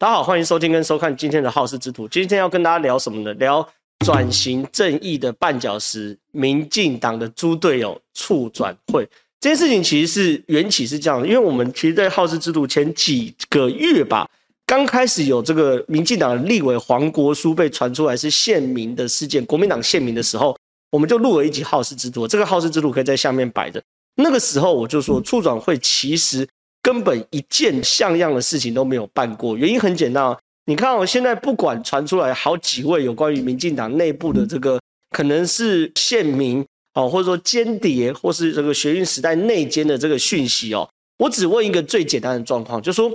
大家好，欢迎收听跟收看今天的好事之徒。今天要跟大家聊什么呢？聊转型正义的绊脚石——民进党的猪队友促转会。这件事情其实是缘起是这样的，因为我们其实，在好事之徒前几个月吧，刚开始有这个民进党的立委黄国书被传出来是献民的事件，国民党献民的时候，我们就录了一集好事之徒。这个好事之徒可以在下面摆着。那个时候我就说，促转会其实。根本一件像样的事情都没有办过，原因很简单啊，你看哦，现在不管传出来好几位有关于民进党内部的这个可能是线民哦，或者说间谍，或是这个学运时代内奸的这个讯息哦，我只问一个最简单的状况，就是说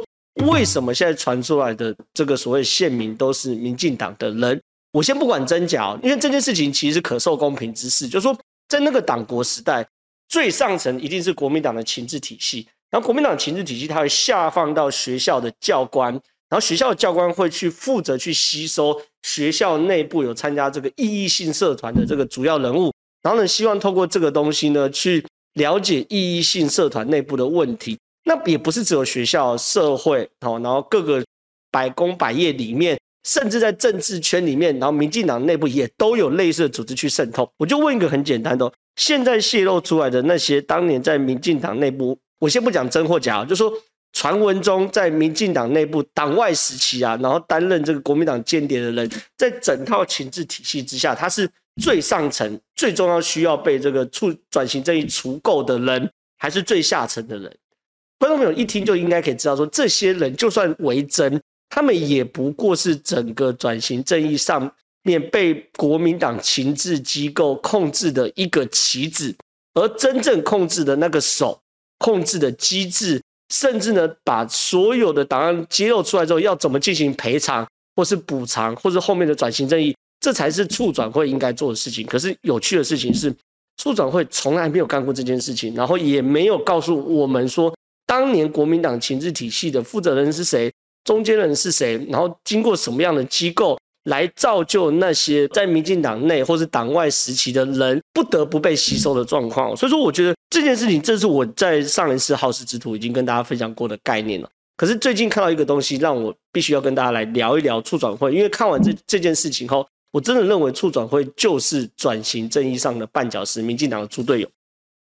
为什么现在传出来的这个所谓线民都是民进党的人？我先不管真假，因为这件事情其实可受公平之事，就是说在那个党国时代，最上层一定是国民党的情治体系。然后国民党情治体系，它会下放到学校的教官，然后学校的教官会去负责去吸收学校内部有参加这个异议性社团的这个主要人物，然后呢，希望透过这个东西呢，去了解异议性社团内部的问题。那也不是只有学校、社会，哦，然后各个百工百业里面，甚至在政治圈里面，然后民进党内部也都有类似的组织去渗透。我就问一个很简单的，现在泄露出来的那些当年在民进党内部。我先不讲真或假，就说传闻中在民进党内部党外时期啊，然后担任这个国民党间谍的人，在整套情治体系之下，他是最上层、最重要需要被这个促转型正义除垢的人，还是最下层的人？观众朋友一听就应该可以知道，说这些人就算为真，他们也不过是整个转型正义上面被国民党情治机构控制的一个棋子，而真正控制的那个手。控制的机制，甚至呢，把所有的档案揭露出来之后，要怎么进行赔偿，或是补偿，或是后面的转型正义，这才是促转会应该做的事情。可是有趣的事情是，促转会从来没有干过这件事情，然后也没有告诉我们说，当年国民党情治体系的负责人是谁，中间人是谁，然后经过什么样的机构。来造就那些在民进党内或是党外时期的人不得不被吸收的状况，所以说我觉得这件事情，这是我在上一次好事之徒已经跟大家分享过的概念了。可是最近看到一个东西，让我必须要跟大家来聊一聊促转会，因为看完这这件事情后，我真的认为促转会就是转型正义上的绊脚石，民进党的猪队友，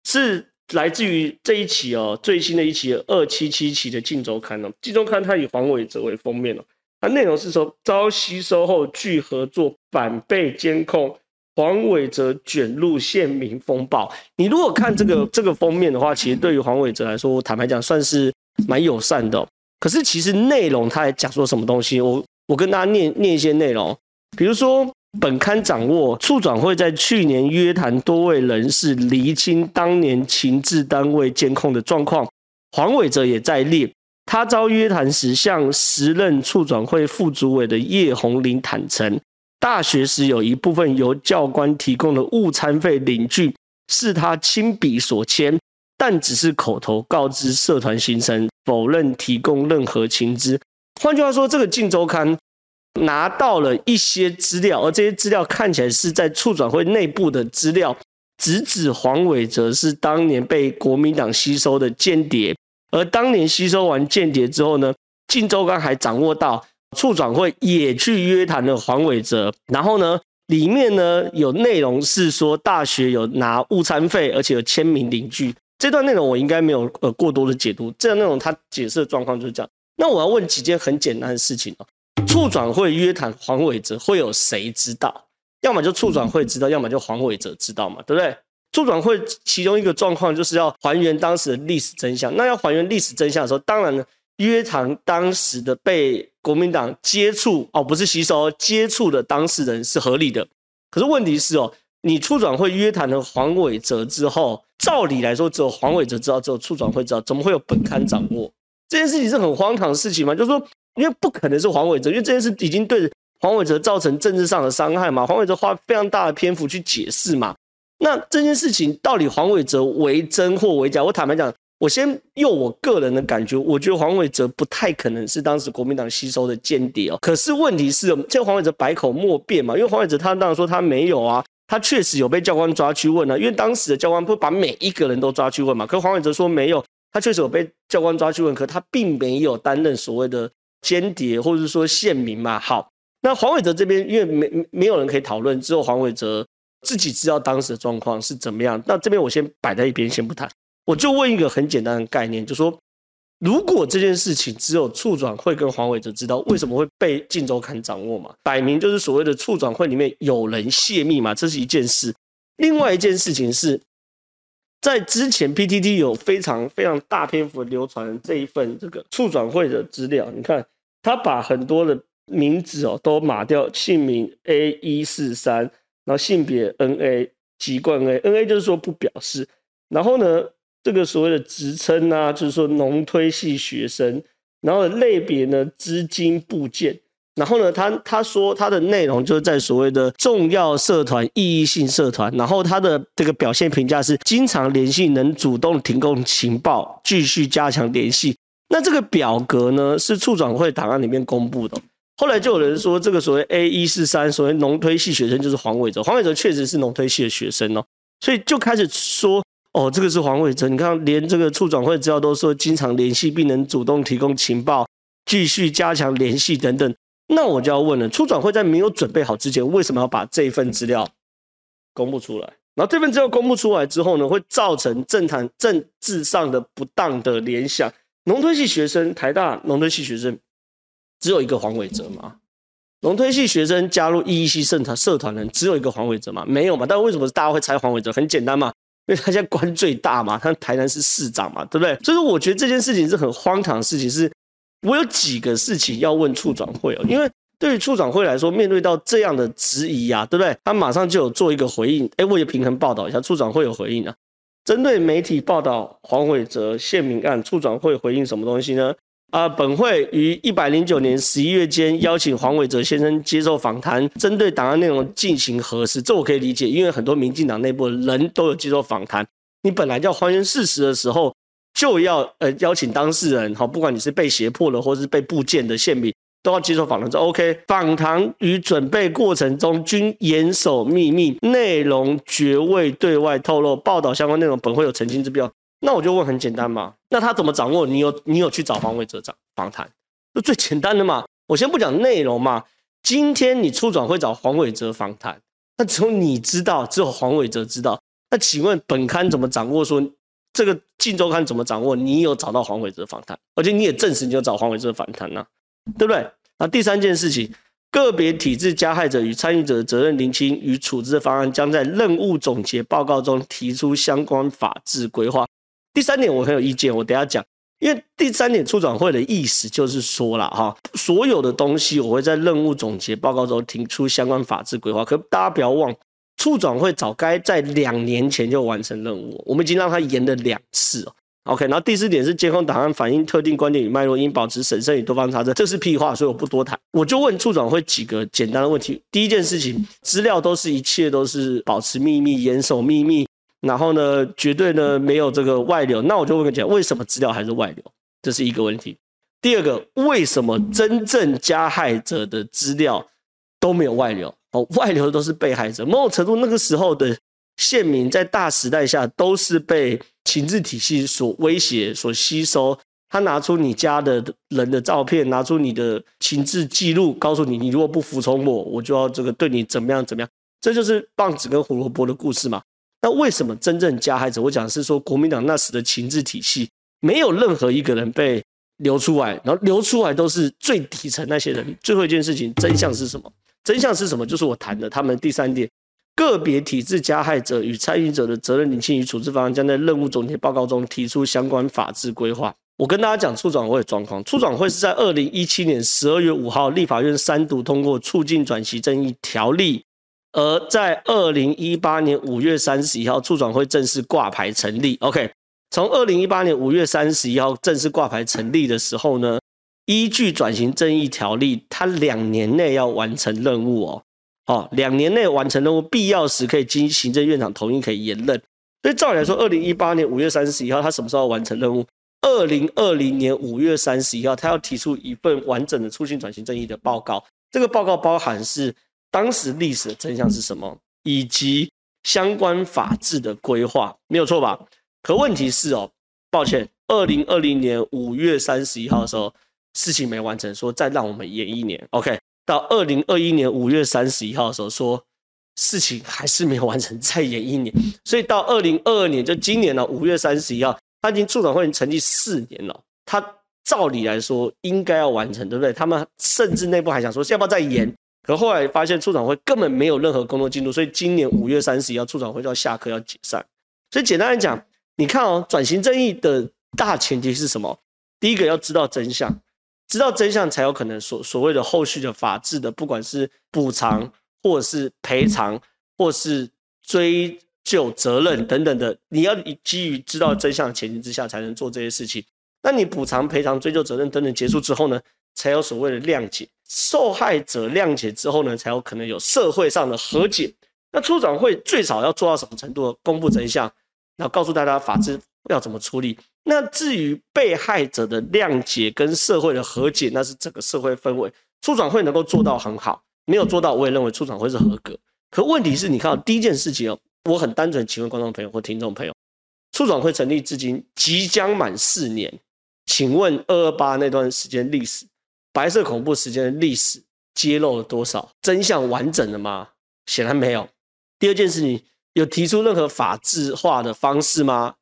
是来自于这一期哦，最新的一期二七七期的《镜周刊》哦，《镜周刊》它以黄伟哲为封面哦。它内容是说，遭吸收后拒合作，反被监控，黄伟哲卷入县民风暴。你如果看这个这个封面的话，其实对于黄伟哲来说，我坦白讲算是蛮友善的。可是其实内容他还讲说什么东西？我我跟大家念念一些内容，比如说本刊掌握，处转会在去年约谈多位人士，厘清当年情治单位监控的状况，黄伟哲也在列。他遭约谈时，向时任促转会副主委的叶红林坦承，大学时有一部分由教官提供的误餐费领据是他亲笔所签，但只是口头告知社团行程，否认提供任何情资。换句话说，这个《镜周刊》拿到了一些资料，而这些资料看起来是在促转会内部的资料，直指黄伟哲是当年被国民党吸收的间谍。而当年吸收完间谍之后呢，靳周刚还掌握到处转会也去约谈了黄伟哲，然后呢，里面呢有内容是说大学有拿误餐费，而且有签名领据。这段内容我应该没有呃过多的解读，这段内容他解释的状况就是这样。那我要问几件很简单的事情哦，处转会约谈黄伟哲，会有谁知道？要么就处转会知道，要么就黄伟哲知道嘛，对不对？促转会其中一个状况就是要还原当时的历史真相。那要还原历史真相的时候，当然呢，约谈当时的被国民党接触哦，不是吸收接触的当事人是合理的。可是问题是哦，你促转会约谈了黄伟哲之后，照理来说只有黄伟哲知道，只有促转会知道，怎么会有本刊掌握？这件事情是很荒唐的事情吗？就是说，因为不可能是黄伟哲，因为这件事已经对黄伟哲造成政治上的伤害嘛。黄伟哲花非常大的篇幅去解释嘛。那这件事情到底黄伟哲为真或为假？我坦白讲，我先用我个人的感觉，我觉得黄伟哲不太可能是当时国民党吸收的间谍哦。可是问题是，这黄伟哲百口莫辩嘛，因为黄伟哲他当然说他没有啊，他确实有被教官抓去问了，因为当时的教官不把每一个人都抓去问嘛。可是黄伟哲说没有，他确实有被教官抓去问，可他并没有担任所谓的间谍或者是说线民嘛。好，那黄伟哲这边因为没没有人可以讨论，只有黄伟哲自己知道当时的状况是怎么样。那这边我先摆在一边，先不谈。我就问一个很简单的概念，就说如果这件事情只有促转会跟黄伟哲知道，为什么会被晋周刊掌握嘛？摆明就是所谓的促转会里面有人泄密嘛，这是一件事。另外一件事情是。在之前，PTT 有非常非常大篇幅流传这一份这个促转会的资料，你看他把很多的名字哦都码掉，姓名 A 一四三，然后性别 NA 籍贯 A，NA 就是说不表示，然后呢这个所谓的职称啊，就是说农推系学生，然后类别呢资金部件。然后呢，他他说他的内容就是在所谓的重要社团、意义性社团。然后他的这个表现评价是经常联系，能主动提供情报，继续加强联系。那这个表格呢，是处长会档案里面公布的。后来就有人说，这个所谓 A 一四三，所谓农推系学生就是黄伟哲。黄伟哲确实是农推系的学生哦，所以就开始说，哦，这个是黄伟哲。你看，连这个处转会资料都说经常联系，并能主动提供情报，继续加强联系等等。那我就要问了，处转会在没有准备好之前，为什么要把这一份资料公布出来？然后这份资料公布出来之后呢，会造成政坛政治上的不当的联想。农推系学生，台大农推系学生只有一个黄伟哲吗？农推系学生加入 ee 系社团社团人只有一个黄伟哲吗？没有嘛？但为什么大家会猜黄伟哲？很简单嘛，因为他现在官最大嘛，他台南市市长嘛，对不对？所以说，我觉得这件事情是很荒唐的事情是。我有几个事情要问处长会哦，因为对于处长会来说，面对到这样的质疑啊，对不对？他马上就有做一个回应。哎，我也平衡报道一下，处长会有回应啊。针对媒体报道黄伟哲泄密案，处长会回应什么东西呢？啊，本会于一百零九年十一月间邀请黄伟哲先生接受访谈，针对档案内容进行核实。这我可以理解，因为很多民进党内部人都有接受访谈。你本来要还原事实的时候。就要呃邀请当事人哈，不管你是被胁迫了，或是被部件的线民，都要接受访谈。这 OK，访谈与准备过程中均严守秘密，内容绝未对外透露。报道相关内容本会有澄清之必要。那我就问很简单嘛，那他怎么掌握？你有你有去找黄伟哲长访谈？就最简单的嘛。我先不讲内容嘛。今天你促转会找黄伟哲访谈，那只有你知道，只有黄伟哲知道。那请问本刊怎么掌握说？这个《镜周刊》怎么掌握？你有找到黄伟哲访谈，而且你也证实你有找黄伟哲访谈呢，对不对？那第三件事情，个别体制加害者与参与者的责任厘清与处置的方案，将在任务总结报告中提出相关法制规划。第三点我很有意见，我等下讲，因为第三点处长会的意思就是说了哈，所有的东西我会在任务总结报告中提出相关法制规划，可大家不要忘。处长会早该在两年前就完成任务，我们已经让他延了两次。OK，然后第四点是监控档案反映特定观点与脉络，应保持审慎与多方查证。这是屁话，所以我不多谈。我就问处长会几个简单的问题。第一件事情，资料都是一切都是保持秘密、严守秘密，然后呢，绝对呢没有这个外流。那我就问你讲，为什么资料还是外流？这是一个问题。第二个，为什么真正加害者的资料都没有外流？哦，外流的都是被害者。某种程度，那个时候的县民在大时代下都是被情治体系所威胁、所吸收。他拿出你家的人的照片，拿出你的情治记录，告诉你：你如果不服从我，我就要这个对你怎么样怎么样。这就是棒子跟胡萝卜的故事嘛。那为什么真正加害者？我讲的是说，国民党那时的情治体系没有任何一个人被流出来，然后流出来都是最底层那些人。最后一件事情，真相是什么？真相是什么？就是我谈的他们第三点，个别体制加害者与参与者的责任厘清与处置方案，将在任务总结报告中提出相关法制规划。我跟大家讲促转会的状况，促转会是在二零一七年十二月五号立法院三读通过促进转型正义条例，而在二零一八年五月三十一号促转会正式挂牌成立。OK，从二零一八年五月三十一号正式挂牌成立的时候呢，依据转型正义条例，他两年内要完成任务哦，哦，两年内完成任务，必要时可以经行政院长同意可以延任。所以照理来说，二零一八年五月三十一号，他什么时候完成任务？二零二零年五月三十一号，他要提出一份完整的促进转型正义的报告。这个报告包含是当时历史的真相是什么，以及相关法制的规划，没有错吧？可问题是哦，抱歉，二零二零年五月三十一号的时候。事情没完成，说再让我们延一年。OK，到二零二一年五月三十一号的时候说事情还是没有完成，再延一年。所以到二零二二年，就今年了，五月三十一号，他已经促转会成立四年了，他照理来说应该要完成，对不对？他们甚至内部还想说要不要再延，可后来发现促转会根本没有任何工作进度，所以今年五月三十一号促转会就要下课要解散。所以简单来讲，你看哦，转型正义的大前提是什么？第一个要知道真相。知道真相才有可能所所谓的后续的法治的，不管是补偿或者是赔偿，或是追究责任等等的，你要基于知道真相的前提之下才能做这些事情。那你补偿、赔偿、追究责任等等结束之后呢，才有所谓的谅解，受害者谅解之后呢，才有可能有社会上的和解。那促转会最少要做到什么程度？公布真相，然后告诉大家法治要怎么处理。那至于被害者的谅解跟社会的和解，那是整个社会氛围。促转会能够做到很好，没有做到，我也认为促转会是合格。可问题是你看到第一件事情哦，我很单纯，请问观众朋友或听众朋友，促转会成立至今即将满四年，请问二二八那段时间历史，白色恐怖时间的历史揭露了多少？真相完整了吗？显然没有。第二件事情，有提出任何法制化的方式吗？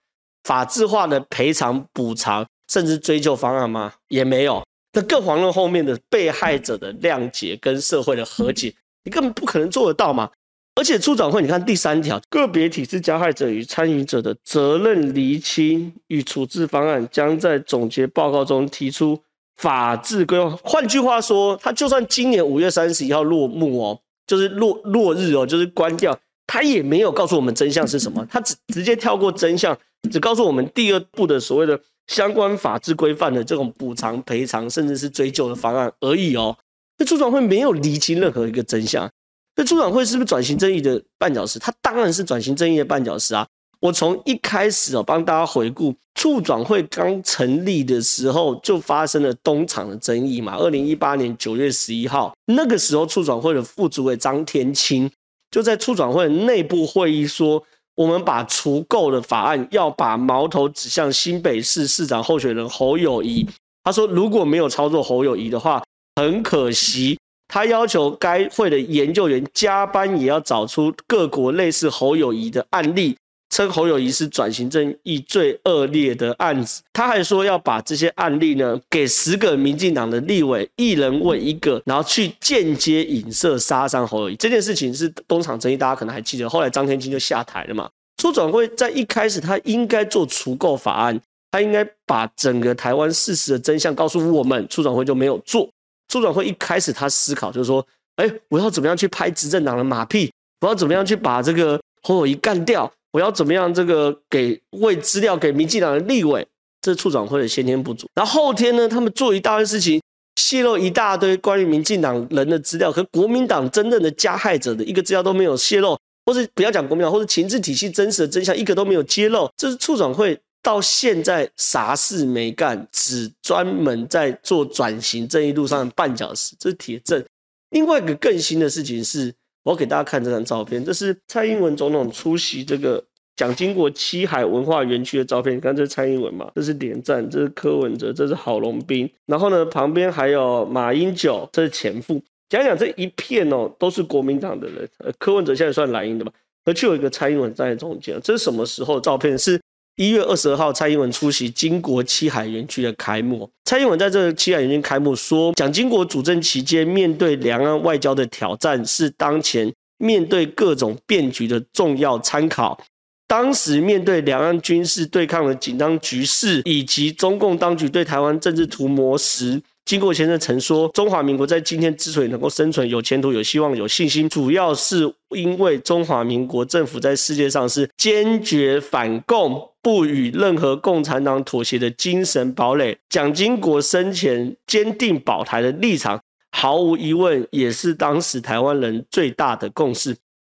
法制化的赔偿、补偿，甚至追究方案吗？也没有。那更遑论后面的被害者的谅解跟社会的和解，你根本不可能做得到嘛。而且促转会，你看第三条，个别体制加害者与参与者的责任厘清与处置方案，将在总结报告中提出法治规划。换句话说，他就算今年五月三十一号落幕哦，就是落落日哦，就是关掉，他也没有告诉我们真相是什么，他只直接跳过真相。只告诉我们第二步的所谓的相关法制规范的这种补偿、赔偿，甚至是追究的方案而已哦。那促转会没有厘清任何一个真相。那促转会是不是转型正义的绊脚石？它当然是转型正义的绊脚石啊！我从一开始哦，帮大家回顾，促转会刚成立的时候就发生了东厂的争议嘛。二零一八年九月十一号，那个时候促转会的副主委张天青就在促转会的内部会议说。我们把除垢的法案要把矛头指向新北市市长候选人侯友宜。他说，如果没有操作侯友宜的话，很可惜。他要求该会的研究员加班也要找出各国类似侯友宜的案例。称侯友谊是转型正义最恶劣的案子，他还说要把这些案例呢给十个民进党的立委，一人问一个，然后去间接影射杀伤侯友谊。这件事情是东厂争议，大家可能还记得，后来张天青就下台了嘛。促转会在一开始他应该做除垢法案，他应该把整个台湾事实的真相告诉我们，促转会就没有做。促转会一开始他思考就是说，哎，我要怎么样去拍执政党的马屁？我要怎么样去把这个侯友谊干掉？我要怎么样？这个给喂资料给民进党的立委，这是促转会的先天不足。然后后天呢，他们做一大堆事情，泄露一大堆关于民进党人的资料，和国民党真正的加害者的一个资料都没有泄露，或是不要讲国民党，或者情治体系真实的真相一个都没有揭露。这是促转会到现在啥事没干，只专门在做转型正义路上的绊脚石，这是铁证。另外一个更新的事情是。我给大家看这张照片，这是蔡英文总统出席这个蒋经国七海文化园区的照片。你看，这是蔡英文嘛？这是连战，这是柯文哲，这是郝龙斌。然后呢，旁边还有马英九，这是前副。讲讲这一片哦，都是国民党的人。呃，柯文哲现在算蓝营的嘛？而且有一个蔡英文在中间。这是什么时候的照片？是一月二十二号，蔡英文出席金国七海园区的开幕。蔡英文在这个七海园区开幕说，蒋经国主政期间，面对两岸外交的挑战，是当前面对各种变局的重要参考。当时面对两岸军事对抗的紧张局势，以及中共当局对台湾政治图谋时，经国先生曾说：“中华民国在今天之所以能够生存、有前途、有希望、有信心，主要是因为中华民国政府在世界上是坚决反共、不与任何共产党妥协的精神堡垒。蒋经国生前坚定保台的立场，毫无疑问也是当时台湾人最大的共识。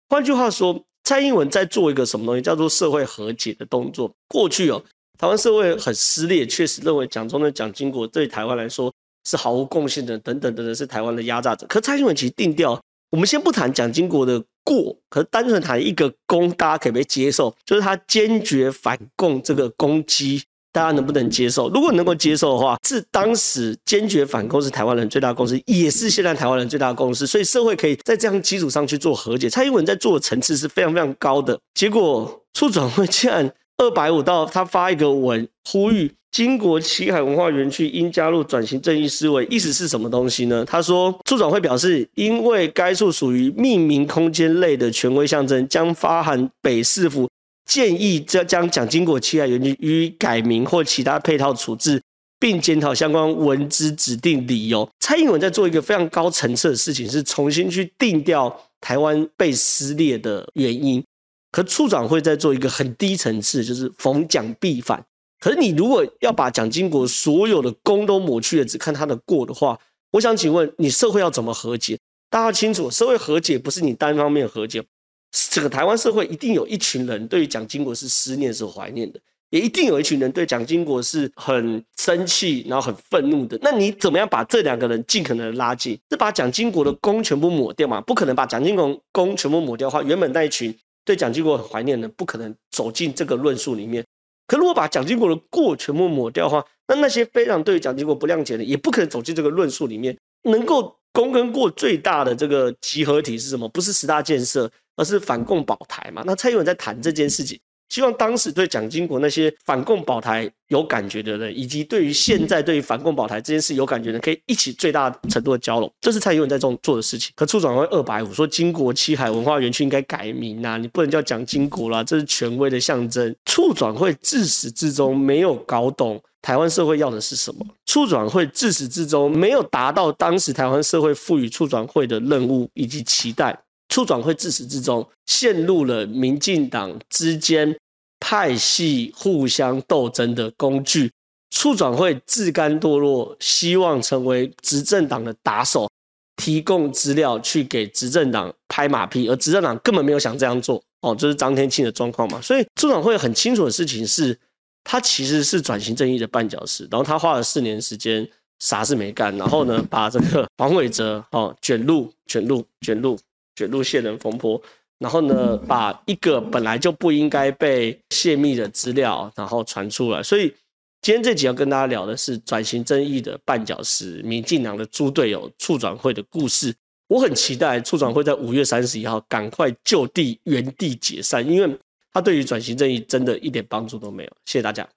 换句话说，蔡英文在做一个什么东西，叫做社会和解的动作。过去哦，台湾社会很撕裂，确实认为蒋中的蒋经国对台湾来说。”是毫无贡献的，等等等等，是台湾的压榨者。可蔡英文其实定调，我们先不谈蒋经国的过，可是单纯谈一个攻，大家可不可以接受？就是他坚决反共这个攻击，大家能不能接受？如果能够接受的话，是当时坚决反攻是台湾人最大的共识，也是现在台湾人最大的共识。所以社会可以在这样基础上去做和解。蔡英文在做的层次是非常非常高的。结果促转会竟然二百五到他发一个文呼吁，经国七海文化园区应加入转型正义思维，意思是什么东西呢？他说处长会表示，因为该处属于命名空间类的权威象征，将发函北市府。建议将将蒋经国七海园区予以改名或其他配套处置，并检讨相关文资指定理由。蔡英文在做一个非常高层次的事情，是重新去定调台湾被撕裂的原因。可处长会在做一个很低层次，就是逢蒋必反。可是你如果要把蒋经国所有的功都抹去了，只看他的过的话，我想请问你社会要怎么和解？大家清楚，社会和解不是你单方面和解。这个台湾社会一定有一群人对于蒋经国是思念、是怀念的，也一定有一群人对蒋经国是很生气，然后很愤怒的。那你怎么样把这两个人尽可能的拉近？是把蒋经国的功全部抹掉吗？不可能把蒋经国功全部抹掉的话，原本那一群对蒋经国很怀念的，不可能走进这个论述里面。可如果把蒋经国的过全部抹掉的话，那那些非常对蒋经国不谅解的，也不可能走进这个论述里面。能够功跟过最大的这个集合体是什么？不是十大建设。而是反共保台嘛？那蔡英文在谈这件事情，希望当时对蒋经国那些反共保台有感觉的人，以及对于现在对于反共保台这件事有感觉的人，可以一起最大程度的交融。这是蔡英文在做做的事情。可处转会二百五说，经国七海文化园区应该改名啊，你不能叫蒋经国啦，这是权威的象征。处转会自始至终没有搞懂台湾社会要的是什么，促转会自始至终没有达到当时台湾社会赋予促转会的任务以及期待。促转会自始至终陷入了民进党之间派系互相斗争的工具。促转会自甘堕落，希望成为执政党的打手，提供资料去给执政党拍马屁，而执政党根本没有想这样做。哦，这是张天庆的状况嘛？所以促转会很清楚的事情是，他其实是转型正义的绊脚石。然后他花了四年时间，啥事没干，然后呢，把这个黄伟哲哦卷入卷入卷入。卷入线人风波，然后呢，把一个本来就不应该被泄密的资料，然后传出来。所以今天这集要跟大家聊的是转型正义的绊脚石，民进党的猪队友促转会的故事。我很期待促转会在五月三十一号赶快就地原地解散，因为他对于转型正义真的一点帮助都没有。谢谢大家。